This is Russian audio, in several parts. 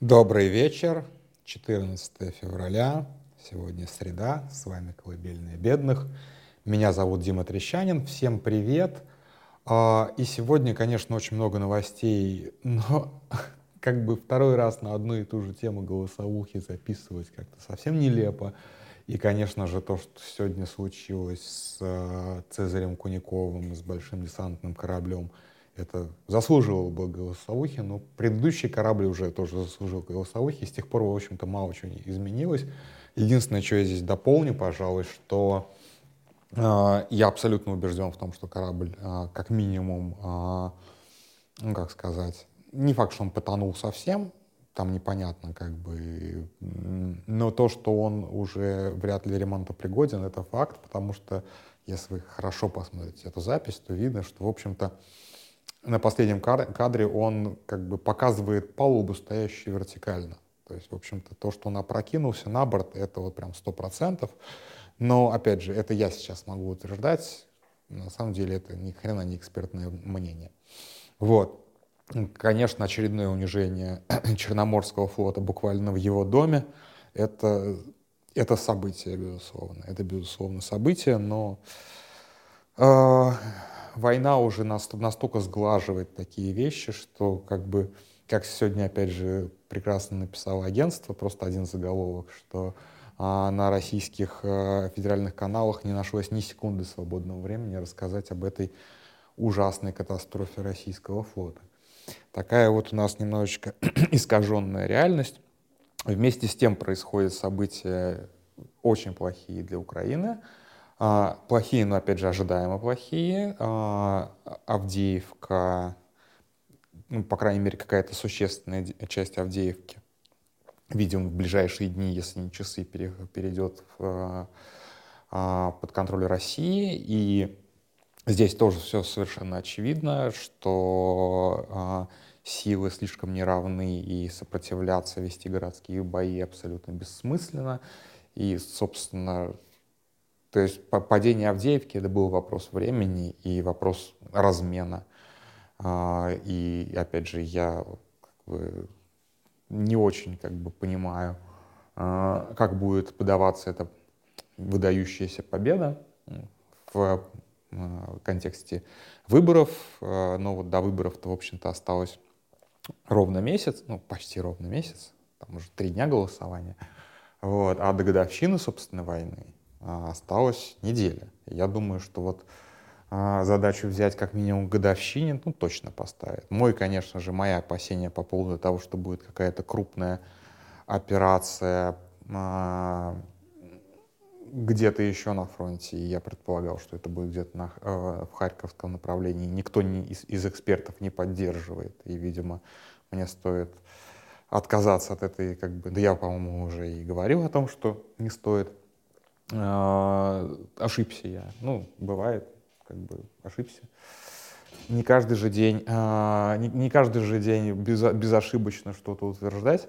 Добрый вечер, 14 февраля, сегодня среда, с вами «Колыбельная бедных». Меня зовут Дима Трещанин, всем привет. А, и сегодня, конечно, очень много новостей, но как бы второй раз на одну и ту же тему голосовухи записывать как-то совсем нелепо. И, конечно же, то, что сегодня случилось с э, Цезарем Куниковым, с большим десантным кораблем – это заслуживало бы голосовухи, но предыдущий корабль уже тоже заслужил голосовухи, и с тех пор, в общем-то, мало чего не изменилось. Единственное, что я здесь дополню, пожалуй, что э, я абсолютно убежден в том, что корабль э, как минимум, э, ну как сказать, не факт, что он потонул совсем, там непонятно как бы, но то, что он уже вряд ли ремонтопригоден, это факт, потому что если вы хорошо посмотрите эту запись, то видно, что, в общем-то, на последнем кадре он как бы показывает палубу, стоящую вертикально. То есть, в общем-то, то, что он опрокинулся на борт, это вот прям сто процентов. Но, опять же, это я сейчас могу утверждать. На самом деле это ни хрена не экспертное мнение. Вот. Конечно, очередное унижение Черноморского флота буквально в его доме. Это, это событие, безусловно. Это, безусловно, событие, но э, война уже настолько сглаживает такие вещи, что как бы, как сегодня опять же прекрасно написало агентство, просто один заголовок, что а, на российских а, федеральных каналах не нашлось ни секунды свободного времени рассказать об этой ужасной катастрофе российского флота. Такая вот у нас немножечко искаженная реальность. Вместе с тем происходят события очень плохие для Украины – плохие, но опять же ожидаемо плохие. А, Авдеевка, ну, по крайней мере, какая-то существенная часть Авдеевки, видимо, в ближайшие дни, если не часы, перейдет в, а, под контроль России. И здесь тоже все совершенно очевидно, что силы слишком неравны, и сопротивляться, вести городские бои абсолютно бессмысленно. И, собственно, то есть падение Авдеевки это был вопрос времени и вопрос размена. А, и опять же, я как бы, не очень как бы, понимаю, а, как будет подаваться эта выдающаяся победа в а, контексте выборов. Но вот до выборов-то, в общем-то, осталось ровно месяц, ну, почти ровно месяц, там уже три дня голосования. Вот. А до годовщины, собственно, войны осталась неделя. Я думаю, что вот а, задачу взять как минимум годовщине, ну, точно поставит. Мой, конечно же, мои опасения по поводу того, что будет какая-то крупная операция а, где-то еще на фронте, и я предполагал, что это будет где-то на, э, в Харьковском направлении. Никто не, из, из экспертов не поддерживает, и, видимо, мне стоит отказаться от этой, как бы, да я, по-моему, уже и говорил о том, что не стоит э, ошибся я. Ну, бывает, как бы ошибся. Не каждый же день, э, не, каждый же день без, безошибочно что-то утверждать.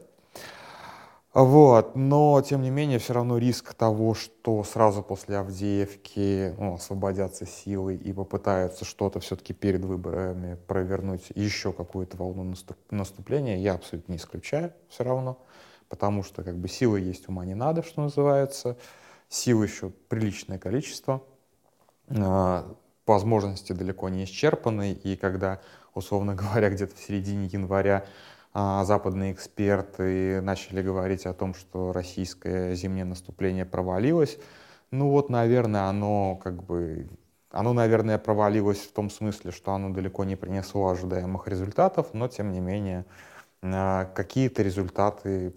Вот, но тем не менее все равно риск того, что сразу после Авдеевки ну, освободятся силы и попытаются что-то все-таки перед выборами провернуть еще какую-то волну наступ наступления, я абсолютно не исключаю все равно, потому что как бы силы есть, ума не надо, что называется сил еще приличное количество, а, возможности далеко не исчерпаны, и когда, условно говоря, где-то в середине января а, западные эксперты начали говорить о том, что российское зимнее наступление провалилось, ну вот, наверное, оно как бы оно, наверное, провалилось в том смысле, что оно далеко не принесло ожидаемых результатов, но, тем не менее, а, какие-то результаты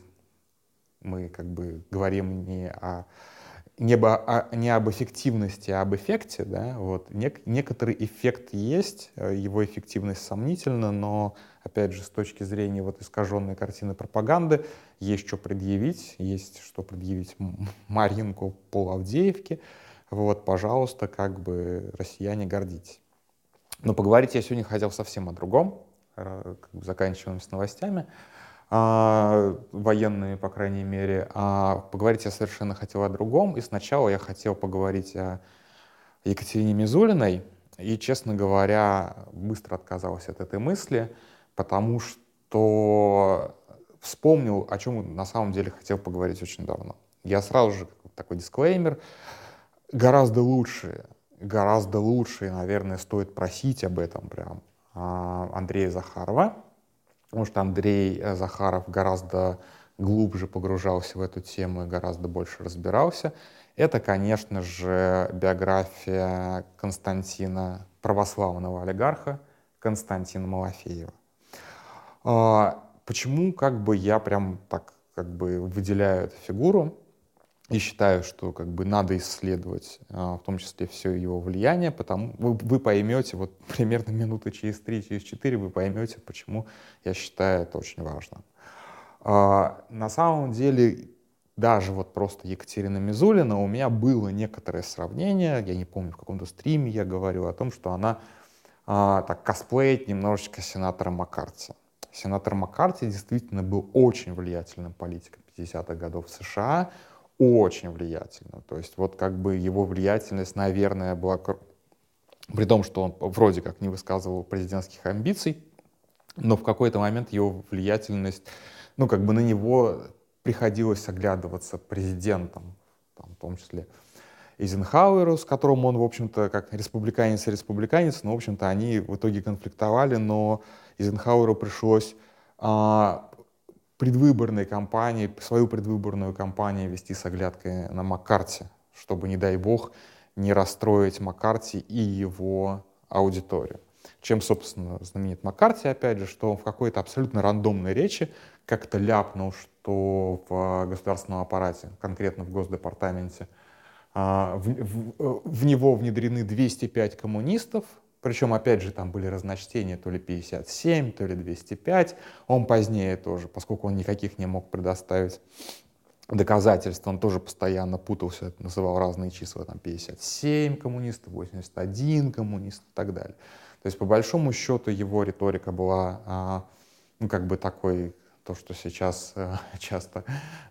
мы как бы говорим не о не, о, не об эффективности, а об эффекте, да, вот, нек, некоторый эффект есть, э, его эффективность сомнительна, но, опять же, с точки зрения вот искаженной картины пропаганды, есть что предъявить, есть что предъявить Маринку по Авдеевке, вот, пожалуйста, как бы, россияне, гордитесь. Но поговорить я сегодня хотел совсем о другом, э, как бы заканчиваем с новостями а, военные, по крайней мере. А поговорить я совершенно хотел о другом. И сначала я хотел поговорить о Екатерине Мизулиной. И, честно говоря, быстро отказался от этой мысли, потому что вспомнил, о чем на самом деле хотел поговорить очень давно. Я сразу же такой дисклеймер. Гораздо лучше, гораздо лучше, наверное, стоит просить об этом прям а, Андрея Захарова, потому что Андрей э, Захаров гораздо глубже погружался в эту тему и гораздо больше разбирался. Это, конечно же, биография Константина, православного олигарха Константина Малафеева. А, почему как бы я прям так как бы выделяю эту фигуру и считаю, что как бы надо исследовать, а, в том числе все его влияние, потому вы, вы поймете, вот примерно минуты через три, через четыре вы поймете, почему я считаю это очень важно. А, на самом деле, даже вот просто Екатерина Мизулина, у меня было некоторое сравнение, я не помню, в каком-то стриме я говорил о том, что она а, так косплеит немножечко сенатора Маккарти. Сенатор Маккарти действительно был очень влиятельным политиком 50-х годов США, очень влиятельным. То есть вот как бы его влиятельность, наверное, была... При том, что он вроде как не высказывал президентских амбиций, но в какой-то момент его влиятельность, ну как бы на него приходилось оглядываться президентом, там, в том числе Эйзенхауэру, с которым он, в общем-то, как республиканец и республиканец, но, в общем-то, они в итоге конфликтовали, но Эйзенхауэру пришлось а, предвыборной кампании, свою предвыборную кампанию вести с оглядкой на Маккарти, чтобы, не дай бог, не расстроить Маккарти и его аудиторию. Чем, собственно, знаменит Маккарти, опять же, что он в какой-то абсолютно рандомной речи как-то ляпнул, что в государственном аппарате, конкретно в Госдепартаменте, а, в, в, в него внедрены 205 коммунистов, причем, опять же, там были разночтения, то ли 57, то ли 205. Он позднее тоже, поскольку он никаких не мог предоставить доказательств, он тоже постоянно путался, называл разные числа, там 57 коммунистов, 81 коммунист и так далее. То есть, по большому счету, его риторика была, а, ну, как бы такой то, что сейчас э, часто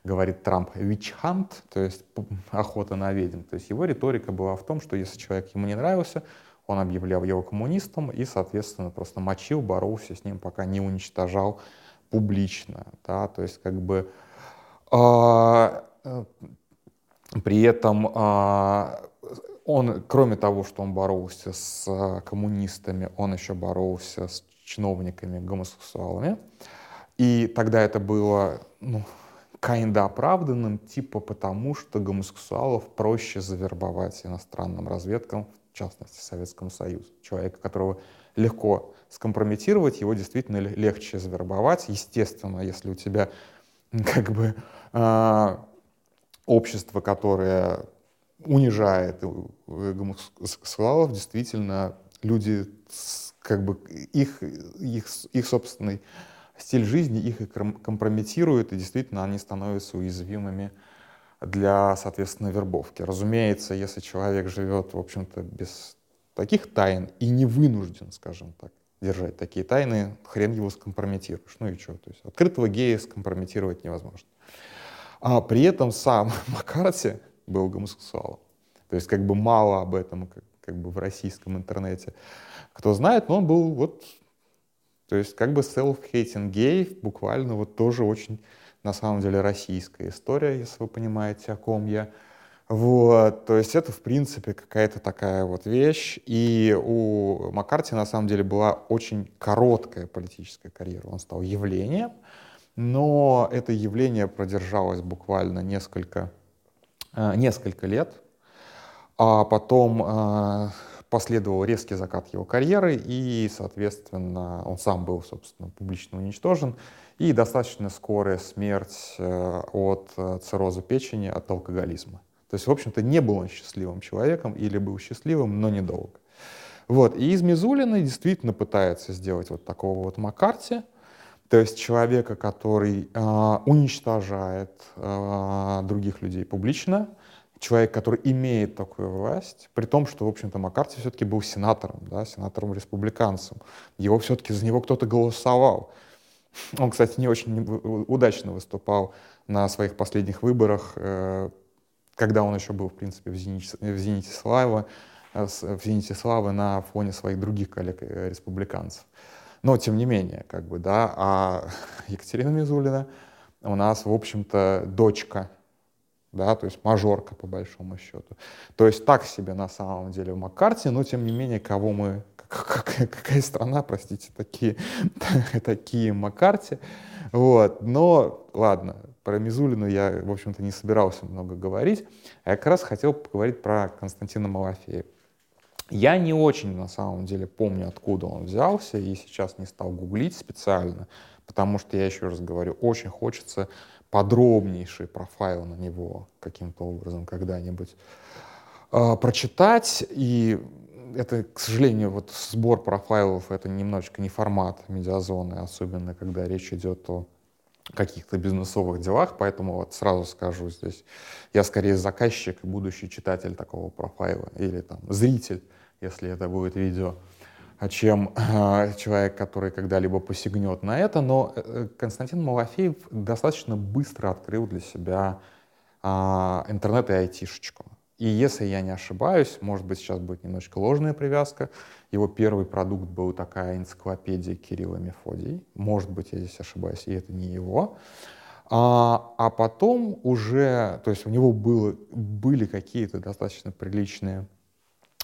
говорит Трамп, witch hunt, то есть охота на ведьм. То есть его риторика была в том, что если человек ему не нравился, он объявлял его коммунистом и, соответственно, просто мочил, боролся с ним, пока не уничтожал публично. Да? То есть как бы а, э, при этом а, он, кроме того, что он боролся с а, коммунистами, он еще боролся с чиновниками-гомосексуалами. И тогда это было, ну, kinda оправданным, типа потому, что гомосексуалов проще завербовать иностранным разведкам, в частности, Советскому Союзу. Человека, которого легко скомпрометировать, его действительно легче завербовать. Естественно, если у тебя как бы э, общество, которое унижает гомосексуалов, действительно люди как бы их, их, их собственный стиль жизни их компрометирует, и действительно они становятся уязвимыми для, соответственно, вербовки. Разумеется, если человек живет, в общем-то, без таких тайн и не вынужден, скажем так, держать такие тайны, хрен его скомпрометируешь. Ну и что? То есть открытого гея скомпрометировать невозможно. А при этом сам Маккарти был гомосексуалом. То есть как бы мало об этом как, как бы в российском интернете кто знает, но он был вот то есть как бы self-hating gay буквально вот тоже очень на самом деле российская история, если вы понимаете, о ком я. Вот, то есть это, в принципе, какая-то такая вот вещь. И у Маккарти, на самом деле, была очень короткая политическая карьера. Он стал явлением, но это явление продержалось буквально несколько, э, несколько лет. А потом э, последовал резкий закат его карьеры, и, соответственно, он сам был, собственно, публично уничтожен, и достаточно скорая смерть э, от э, цирроза печени, от алкоголизма. То есть, в общем-то, не был он счастливым человеком или был счастливым, но недолго. Вот. И из Мизулиной действительно пытается сделать вот такого вот Маккарти, то есть человека, который э, уничтожает э, других людей публично, человек, который имеет такую власть, при том, что, в общем-то, Маккарти все-таки был сенатором, да, сенатором-республиканцем. Его все-таки за него кто-то голосовал. Он, кстати, не очень удачно выступал на своих последних выборах, э, когда он еще был, в принципе, в «Зените, в зените славы», э, в «Зените славы» на фоне своих других коллег-республиканцев. Э, Но, тем не менее, как бы, да, а Екатерина Мизулина, у нас, в общем-то, дочка, да, то есть мажорка по большому счету. То есть так себе на самом деле в Маккарте, но тем не менее, кого мы, какая, страна, простите, такие, такие Маккарти. Вот, но ладно, про Мизулину я, в общем-то, не собирался много говорить. А я как раз хотел поговорить про Константина Малафеева. Я не очень, на самом деле, помню, откуда он взялся, и сейчас не стал гуглить специально, потому что, я еще раз говорю, очень хочется подробнейший профайл на него каким-то образом когда-нибудь э, прочитать. И это, к сожалению, вот сбор профайлов — это немножечко не формат медиазоны, особенно когда речь идет о каких-то бизнесовых делах, поэтому вот сразу скажу здесь, я скорее заказчик и будущий читатель такого профайла, или там зритель, если это будет видео, чем э, человек, который когда-либо посягнет на это. Но э, Константин Малафеев достаточно быстро открыл для себя э, интернет и айтишечку. И если я не ошибаюсь, может быть, сейчас будет немножечко ложная привязка, его первый продукт был такая энциклопедия Кирилла Мефодий. Может быть, я здесь ошибаюсь, и это не его. А, а потом уже, то есть у него было, были какие-то достаточно приличные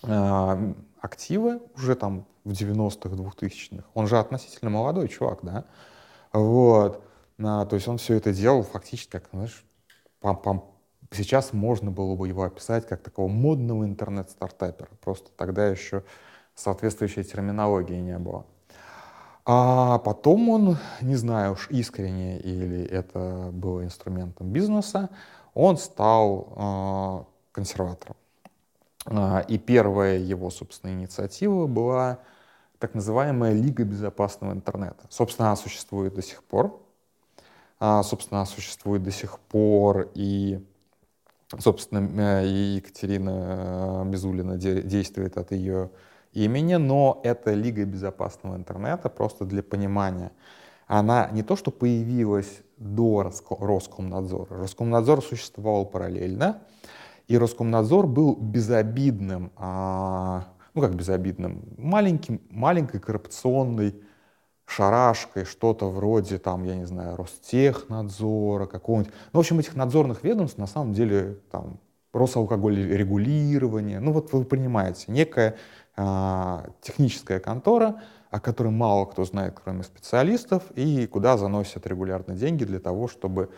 а, активы уже там в 90-х, 2000-х. Он же относительно молодой чувак, да? Вот. А, то есть он все это делал фактически как, знаешь, пам -пам. Сейчас можно было бы его описать как такого модного интернет-стартапера. Просто тогда еще соответствующей терминологии не было. А потом он, не знаю уж искренне или это было инструментом бизнеса, он стал э, консерватором. Э, и первая его, собственно, инициатива была так называемая Лига безопасного интернета. Собственно, она существует до сих пор. А, собственно, она существует до сих пор, и, собственно, и Екатерина Мизулина действует от ее имени, но это Лига безопасного интернета, просто для понимания. Она не то, что появилась до Роскомнадзора. Роскомнадзор существовал параллельно, и Роскомнадзор был безобидным, а, ну как безобидным, маленьким, маленькой коррупционной шарашкой, что-то вроде, там, я не знаю, Ростехнадзора, какого-нибудь. Ну, в общем, этих надзорных ведомств на самом деле там Росалкоголь регулирование, ну вот вы понимаете, некая а, техническая контора, о которой мало кто знает, кроме специалистов, и куда заносят регулярно деньги для того, чтобы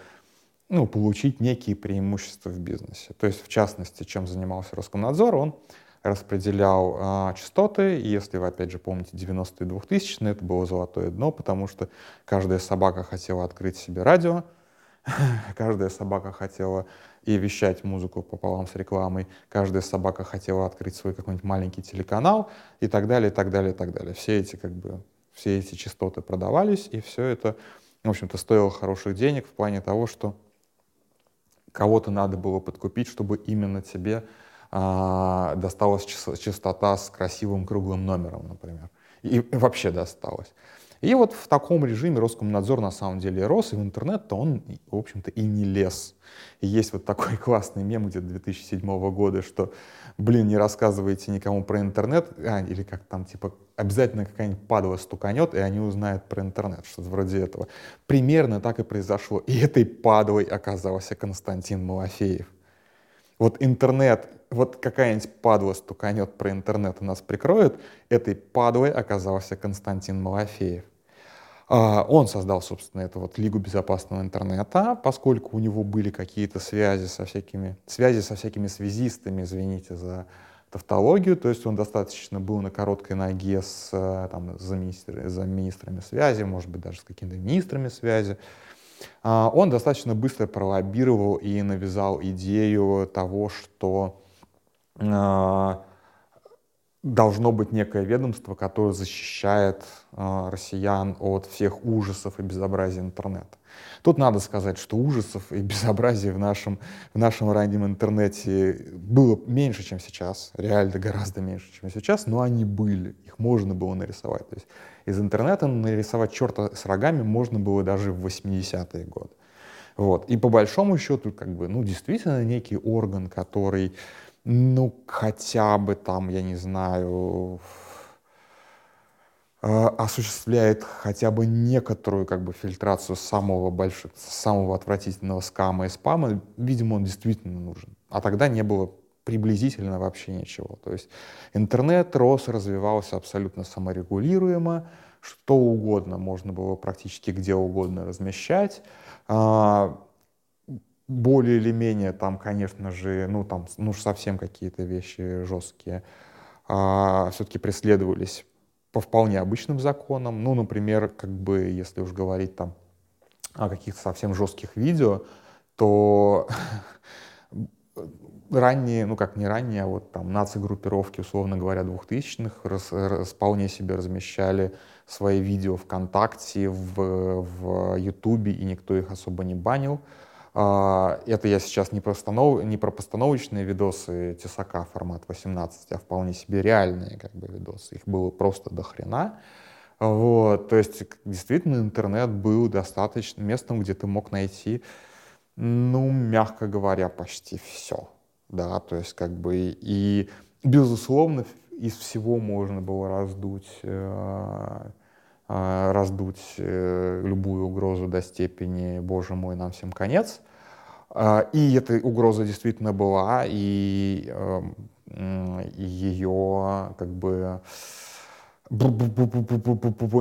ну, получить некие преимущества в бизнесе. То есть, в частности, чем занимался Роскомнадзор, он распределял а, частоты, и если вы, опять же, помните 90-е и 2000 это было золотое дно, потому что каждая собака хотела открыть себе радио, каждая собака хотела и вещать музыку пополам с рекламой. Каждая собака хотела открыть свой какой-нибудь маленький телеканал и так далее, и так далее, и так далее. Все эти, как бы, все эти частоты продавались, и все это, в общем-то, стоило хороших денег в плане того, что кого-то надо было подкупить, чтобы именно тебе а, досталась частота с красивым круглым номером, например. И, и вообще досталось. И вот в таком режиме Роскомнадзор на самом деле рос, и в интернет-то он, в общем-то, и не лез. И есть вот такой классный мем где-то 2007 года, что, блин, не рассказывайте никому про интернет, а, или как там, типа, обязательно какая-нибудь падла стуканет, и они узнают про интернет, что-то вроде этого. Примерно так и произошло. И этой падлой оказался Константин Малафеев. Вот интернет, вот какая-нибудь падла стуканет про интернет и нас прикроет, этой падлой оказался Константин Малафеев. А, он создал, собственно, эту вот Лигу безопасного интернета, поскольку у него были какие-то связи со всякими, связи со всякими связистами, извините за тавтологию, то есть он достаточно был на короткой ноге с, там, за, министр, за министрами связи, может быть, даже с какими-то министрами связи. А, он достаточно быстро пролоббировал и навязал идею того, что а, должно быть некое ведомство, которое защищает э, россиян от всех ужасов и безобразия интернета. Тут надо сказать, что ужасов и безобразия в нашем, в нашем раннем интернете было меньше, чем сейчас, реально гораздо меньше, чем сейчас, но они были, их можно было нарисовать. То есть из интернета нарисовать черта с рогами можно было даже в 80-е годы. Вот. И по большому счету, как бы, ну, действительно некий орган, который ну, хотя бы там, я не знаю, э, осуществляет хотя бы некоторую как бы фильтрацию самого большого, самого отвратительного скама и спама, видимо, он действительно нужен. А тогда не было приблизительно вообще ничего. То есть интернет рос, развивался абсолютно саморегулируемо, что угодно можно было практически где угодно размещать. Более или менее там, конечно же, ну там, ну совсем какие-то вещи жесткие, а, все-таки преследовались по вполне обычным законам. Ну, например, как бы, если уж говорить там о каких-то совсем жестких видео, то ранние, ну как не ранние, а вот там наци-группировки, условно говоря, двухтысячных рас, рас, вполне себе размещали свои видео ВКонтакте, в, в Ютубе, и никто их особо не банил. А, это я сейчас не про, постанов... не про постановочные видосы Тесака формат 18, а вполне себе реальные как бы видосы. Их было просто до хрена. Вот, то есть действительно интернет был достаточно местом, где ты мог найти, ну, мягко говоря, почти все да, то есть как бы и, безусловно, из всего можно было раздуть, э, раздуть э, любую угрозу до степени «Боже мой, нам всем конец». Э, и эта угроза действительно была, и, э, и ее как бы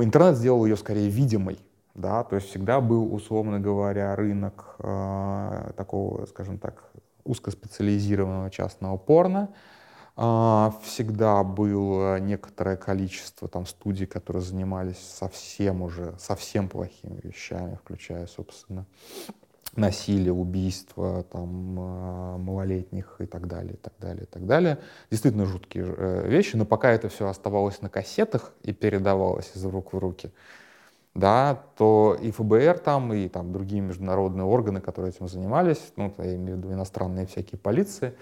интернет сделал ее скорее видимой, да, то есть всегда был, условно говоря, рынок э, такого, скажем так, узкоспециализированного частного порно. А, всегда было некоторое количество там студий, которые занимались совсем уже, совсем плохими вещами, включая, собственно, насилие, убийство там, а, малолетних и так далее, и так далее, и так далее. Действительно жуткие э, вещи, но пока это все оставалось на кассетах и передавалось из рук в руки, да, то и ФБР там, и там другие международные органы, которые этим занимались, ну, я имею в виду иностранные всякие полиции,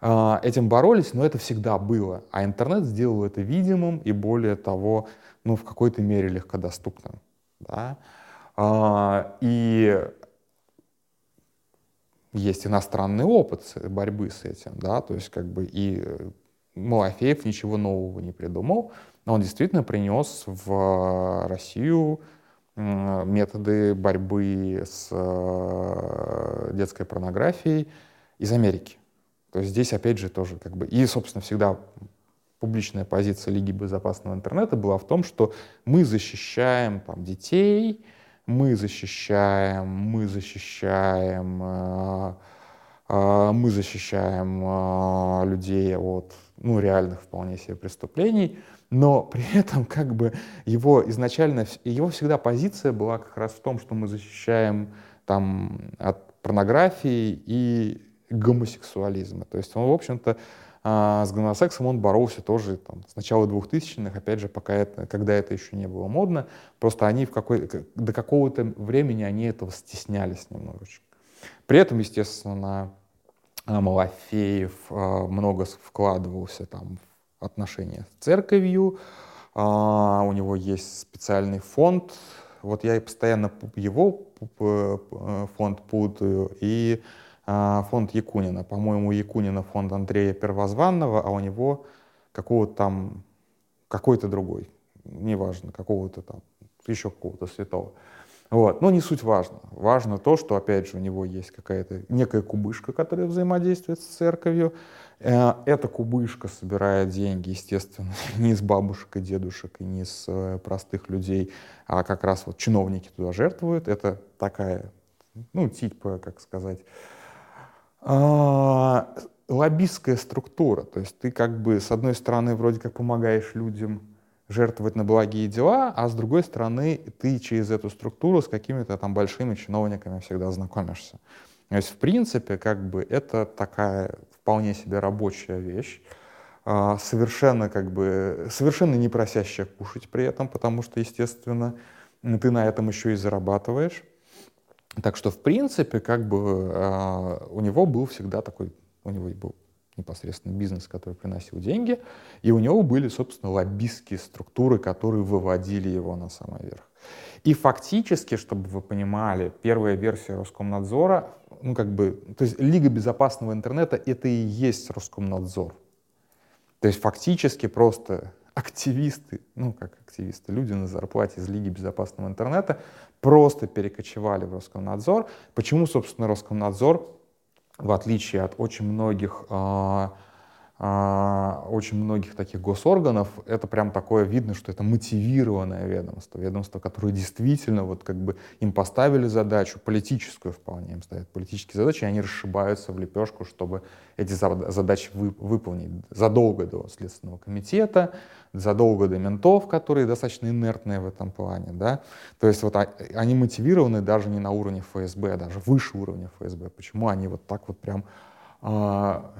этим боролись, но это всегда было. А интернет сделал это видимым и, более того, ну, в какой-то мере легкодоступным. Да? Э, и есть иностранный опыт борьбы с этим, да, то есть как бы и Малафеев ничего нового не придумал, но он действительно принес в Россию методы борьбы с э, детской порнографией из Америки. То есть здесь, опять же, тоже как бы... И, собственно, всегда публичная позиция Лиги безопасного интернета была в том, что мы защищаем там, детей, мы защищаем, мы защищаем, э, э, мы защищаем людей от ну, реальных вполне себе преступлений, но при этом как бы его изначально, его всегда позиция была как раз в том, что мы защищаем там от порнографии и гомосексуализма. То есть он, в общем-то, а, с гомосексом он боролся тоже там, с начала 2000-х, опять же, пока это, когда это еще не было модно. Просто они в какой, до какого-то времени они этого стеснялись немножечко. При этом, естественно, Малафеев а, много вкладывался там, в отношения с церковью, а, у него есть специальный фонд, вот я постоянно его фонд путаю, и а, фонд Якунина. По-моему, Якунина фонд Андрея Первозванного, а у него какого-то там, какой-то другой, неважно, какого-то там, еще какого-то святого. Вот. Но не суть важно. Важно то, что, опять же, у него есть какая-то некая кубышка, которая взаимодействует с церковью. Э, эта кубышка собирает деньги, естественно, не с бабушек и дедушек, и не с э, простых людей, а как раз вот чиновники туда жертвуют. Это такая, ну, типа, как сказать, а, лоббистская структура. То есть ты как бы, с одной стороны, вроде как помогаешь людям жертвовать на благие дела, а с другой стороны, ты через эту структуру с какими-то там большими чиновниками всегда знакомишься. То есть, в принципе, как бы это такая вполне себе рабочая вещь, а, совершенно как бы, совершенно не просящая кушать при этом, потому что, естественно, ты на этом еще и зарабатываешь. Так что, в принципе, как бы а, у него был всегда такой, у него был непосредственно бизнес, который приносил деньги, и у него были, собственно, лоббистские структуры, которые выводили его на самый верх. И фактически, чтобы вы понимали, первая версия Роскомнадзора, ну как бы, то есть Лига безопасного интернета — это и есть Роскомнадзор. То есть фактически просто активисты, ну как активисты, люди на зарплате из Лиги безопасного интернета просто перекочевали в Роскомнадзор. Почему, собственно, Роскомнадзор, в отличие от очень многих а, очень многих таких госорганов, это прям такое видно, что это мотивированное ведомство, ведомство, которое действительно вот как бы им поставили задачу, политическую вполне им ставят политические задачи, и они расшибаются в лепешку, чтобы эти задачи вы, выполнить. Задолго до Следственного комитета, задолго до ментов, которые достаточно инертные в этом плане, да, то есть вот они мотивированы даже не на уровне ФСБ, а даже выше уровня ФСБ. Почему они вот так вот прям а,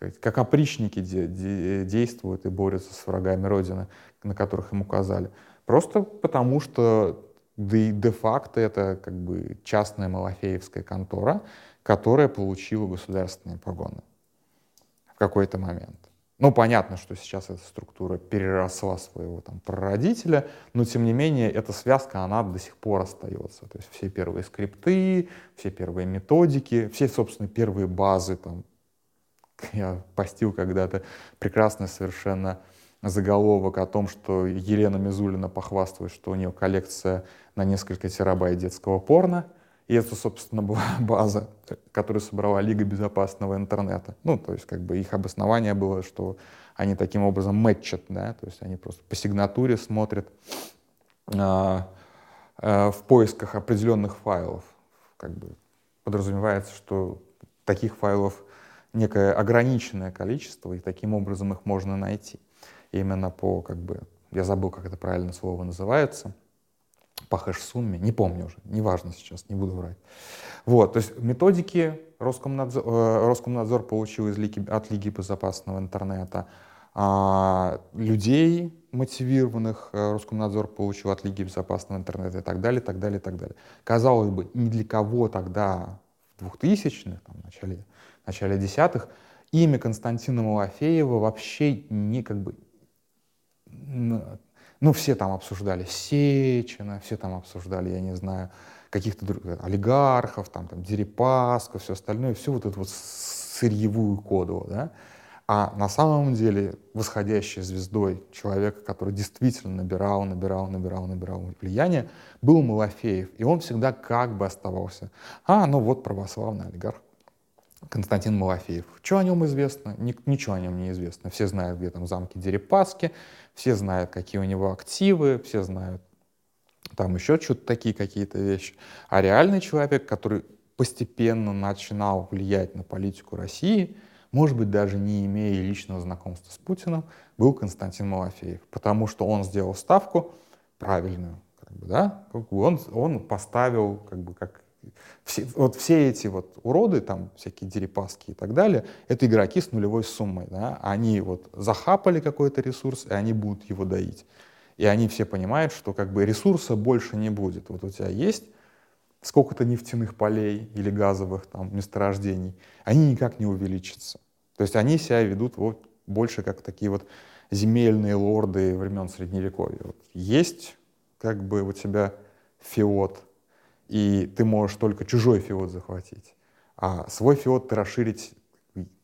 сказать, как опричники де, де, действуют и борются с врагами Родины, на которых им указали. Просто потому, что де, де-факто это как бы частная малафеевская контора, которая получила государственные погоны в какой-то момент. Ну, понятно, что сейчас эта структура переросла своего там прародителя, но тем не менее эта связка, она до сих пор остается. То есть все первые скрипты, все первые методики, все, собственно, первые базы там, я постил когда-то прекрасный совершенно заголовок о том, что Елена Мизулина похвасталась, что у нее коллекция на несколько терабайт детского порно. И это, собственно, была база, которую собрала Лига безопасного интернета. Ну, то есть, как бы их обоснование было, что они таким образом мэтчат, да, то есть они просто по сигнатуре смотрят а, а, в поисках определенных файлов. Как бы подразумевается, что таких файлов некое ограниченное количество, и таким образом их можно найти. Именно по, как бы, я забыл, как это правильно слово называется, по хэш-сумме, не помню уже, неважно сейчас, не буду врать. Вот, то есть методики Роскомнадзор, э, Роскомнадзор получил из Лиги, от Лиги безопасного интернета, а людей мотивированных э, Роскомнадзор получил от Лиги безопасного интернета и так далее, так далее, так далее. Казалось бы, ни для кого тогда в 2000-х, там, в начале начале десятых, имя Константина Малафеева вообще не как бы... Ну, все там обсуждали Сечина, все там обсуждали, я не знаю, каких-то других олигархов, там, там Дерипаска, все остальное, всю вот эту вот сырьевую коду, да. А на самом деле восходящей звездой человека, который действительно набирал, набирал, набирал, набирал влияние, был Малафеев. И он всегда как бы оставался. А, ну вот православный олигарх. Константин Малафеев. Что о нем известно? Ничего о нем не известно. Все знают, где там замки Дерипаски, все знают, какие у него активы, все знают там еще что-то такие какие-то вещи. А реальный человек, который постепенно начинал влиять на политику России, может быть, даже не имея личного знакомства с Путиным, был Константин Малафеев, потому что он сделал ставку правильную, как бы, да, он, он поставил как бы как все, вот все эти вот уроды, там всякие дерипаски и так далее, это игроки с нулевой суммой. Да? Они вот захапали какой-то ресурс, и они будут его доить. И они все понимают, что как бы ресурса больше не будет. Вот у тебя есть сколько-то нефтяных полей или газовых там месторождений, они никак не увеличатся. То есть они себя ведут вот больше как такие вот земельные лорды времен Средневековья. Вот есть как бы у тебя феод, и ты можешь только чужой фиот захватить. А свой фиот ты расширить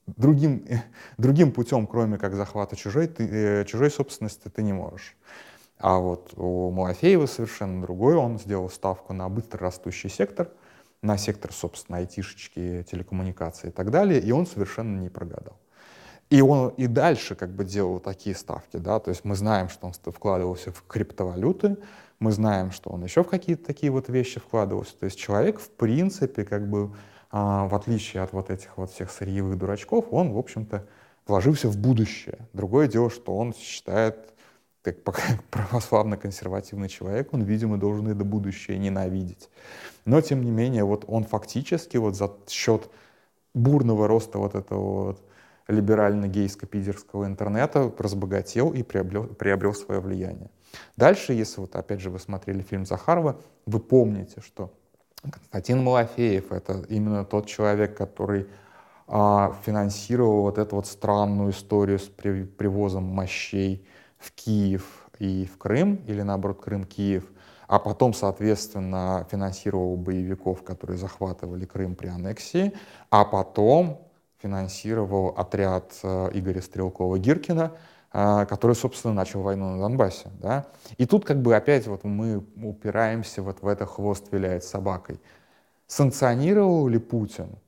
другим, другим путем, кроме как захвата чужой, ты, э, чужой собственности, ты не можешь. А вот у Малафеева совершенно другой. Он сделал ставку на быстро растущий сектор, на сектор, собственно, айтишечки, телекоммуникации и так далее, и он совершенно не прогадал. И он и дальше как бы делал такие ставки, да, то есть мы знаем, что он вкладывался в криптовалюты, мы знаем, что он еще в какие-то такие вот вещи вкладывался. То есть человек, в принципе, как бы, а, в отличие от вот этих вот всех сырьевых дурачков, он, в общем-то, вложился в будущее. Другое дело, что он считает, как православно-консервативный человек, он, видимо, должен это будущее ненавидеть. Но, тем не менее, вот он фактически вот за счет бурного роста вот этого вот либерально-гейско-пидерского интернета разбогател и приобрел, приобрел свое влияние. Дальше, если вот опять же вы смотрели фильм Захарова, вы помните, что Константин Малафеев — это именно тот человек, который а, финансировал вот эту вот странную историю с при, привозом мощей в Киев и в Крым, или наоборот Крым-Киев, а потом, соответственно, финансировал боевиков, которые захватывали Крым при аннексии, а потом финансировал отряд э, Игоря Стрелкова-Гиркина, который, собственно, начал войну на Донбассе. Да? И тут как бы опять вот мы упираемся вот в это хвост виляет собакой. Санкционировал ли Путин,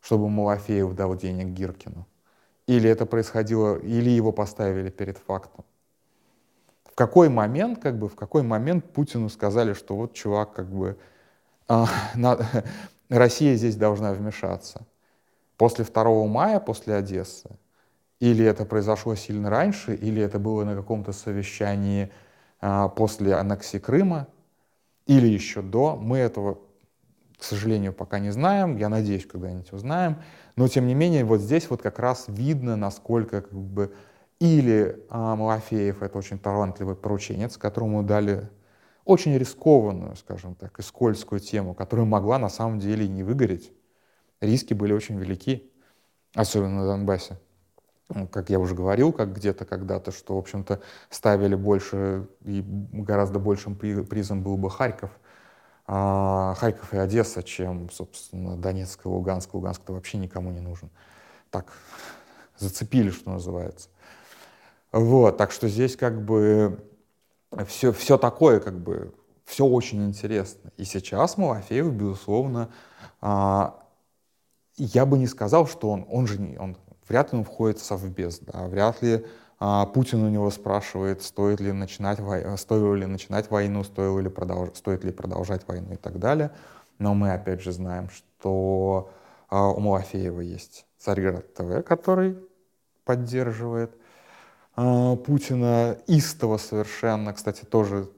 чтобы Малафеев дал денег Гиркину? Или это происходило, или его поставили перед фактом? В какой момент, как бы, в какой момент Путину сказали, что вот чувак, как бы, а, на, Россия здесь должна вмешаться? После 2 мая, после Одессы? Или это произошло сильно раньше, или это было на каком-то совещании а, после аннексии Крыма, или еще до. Мы этого, к сожалению, пока не знаем. Я надеюсь, когда-нибудь узнаем. Но, тем не менее, вот здесь вот как раз видно, насколько как бы или а, Малафеев — это очень талантливый порученец, которому дали очень рискованную, скажем так, и скользкую тему, которая могла на самом деле и не выгореть. Риски были очень велики, особенно на Донбассе. Ну, как я уже говорил, как где-то когда-то, что, в общем-то, ставили больше и гораздо большим призом был бы Харьков, а, Харьков и Одесса, чем, собственно, Донецк и Луганск. Луганск-то вообще никому не нужен. Так, зацепили, что называется. Вот, так что здесь как бы все, все такое, как бы, все очень интересно. И сейчас Малафеев, безусловно, а, я бы не сказал, что он, он же не, он вряд ли он входит в совбез, да, вряд ли а, Путин у него спрашивает, стоит ли начинать, стоило ли начинать войну, стоило ли продолж, стоит ли продолжать войну и так далее. Но мы опять же знаем, что а, у Малафеева есть Царьград ТВ, который поддерживает а, Путина истово совершенно. Кстати, тоже,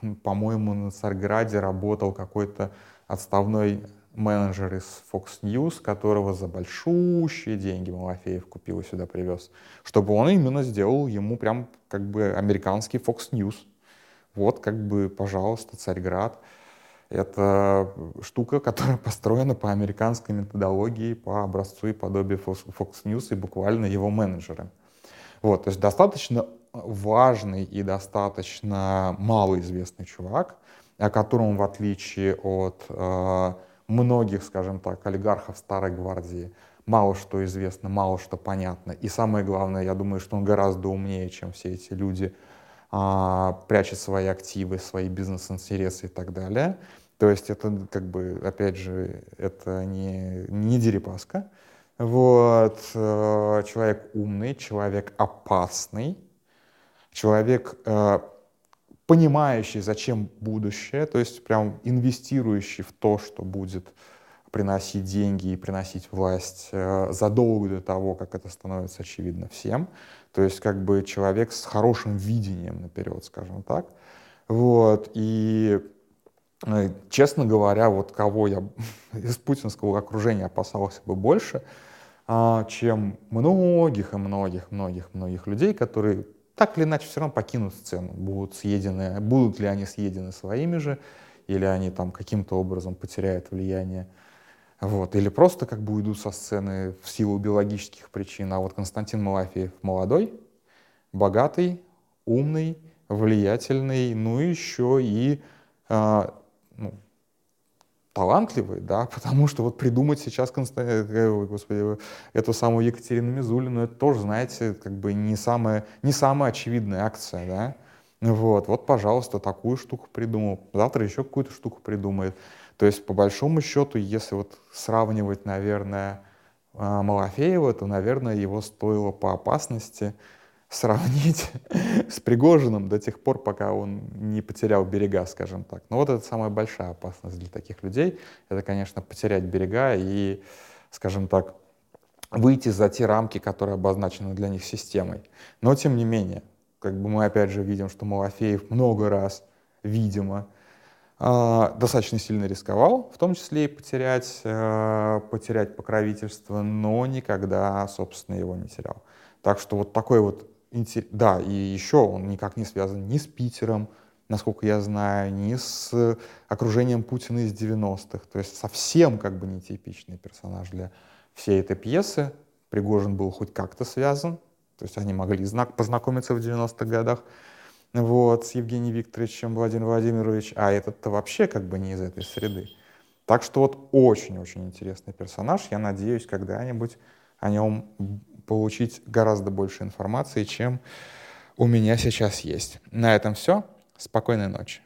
по-моему, на Царьграде работал какой-то отставной менеджер из Fox News, которого за большущие деньги Малафеев купил и сюда привез, чтобы он именно сделал ему прям как бы американский Fox News. Вот как бы, пожалуйста, Царьград. Это штука, которая построена по американской методологии, по образцу и подобию Fox News и буквально его менеджеры. Вот, то есть достаточно важный и достаточно малоизвестный чувак, о котором, в отличие от э, многих, скажем так, олигархов старой гвардии мало что известно, мало что понятно. И самое главное, я думаю, что он гораздо умнее, чем все эти люди, а, прячет свои активы, свои бизнес-интересы и так далее. То есть это, как бы, опять же, это не, не Дерипаска. Вот. Э, человек умный, человек опасный, человек э, понимающий, зачем будущее, то есть прям инвестирующий в то, что будет приносить деньги и приносить власть э, задолго до того, как это становится очевидно всем. То есть как бы человек с хорошим видением наперед, скажем так. Вот. И э, честно говоря, вот кого я из путинского окружения опасался бы больше, а, чем многих и многих, многих, многих людей, которые так или иначе все равно покинут сцену, будут съедены, будут ли они съедены своими же, или они там каким-то образом потеряют влияние, вот, или просто как бы уйдут со сцены в силу биологических причин. А вот Константин Малафеев молодой, богатый, умный, влиятельный, ну еще и э, талантливый, да, потому что вот придумать сейчас, э, господи, эту самую Екатерину Мизулину, это тоже, знаете, как бы не самая, не самая очевидная акция, да. Вот, вот, пожалуйста, такую штуку придумал, завтра еще какую-то штуку придумает. То есть, по большому счету, если вот сравнивать, наверное, Малафеева, то, наверное, его стоило по опасности сравнить с Пригожиным до тех пор, пока он не потерял берега, скажем так. Но вот это самая большая опасность для таких людей. Это, конечно, потерять берега и, скажем так, выйти за те рамки, которые обозначены для них системой. Но, тем не менее, как бы мы опять же видим, что Малафеев много раз, видимо, а, достаточно сильно рисковал, в том числе и потерять, э, потерять покровительство, но никогда, собственно, его не терял. Так что вот такой вот да, и еще он никак не связан ни с Питером, насколько я знаю, ни с окружением Путина из 90-х. То есть совсем как бы нетипичный персонаж для всей этой пьесы. Пригожин был хоть как-то связан, то есть они могли знак познакомиться в 90-х годах вот, с Евгением Викторовичем Владимиром Владимирович, а этот-то вообще как бы не из этой среды. Так что вот очень-очень интересный персонаж. Я надеюсь, когда-нибудь о нем получить гораздо больше информации, чем у меня сейчас есть. На этом все. Спокойной ночи.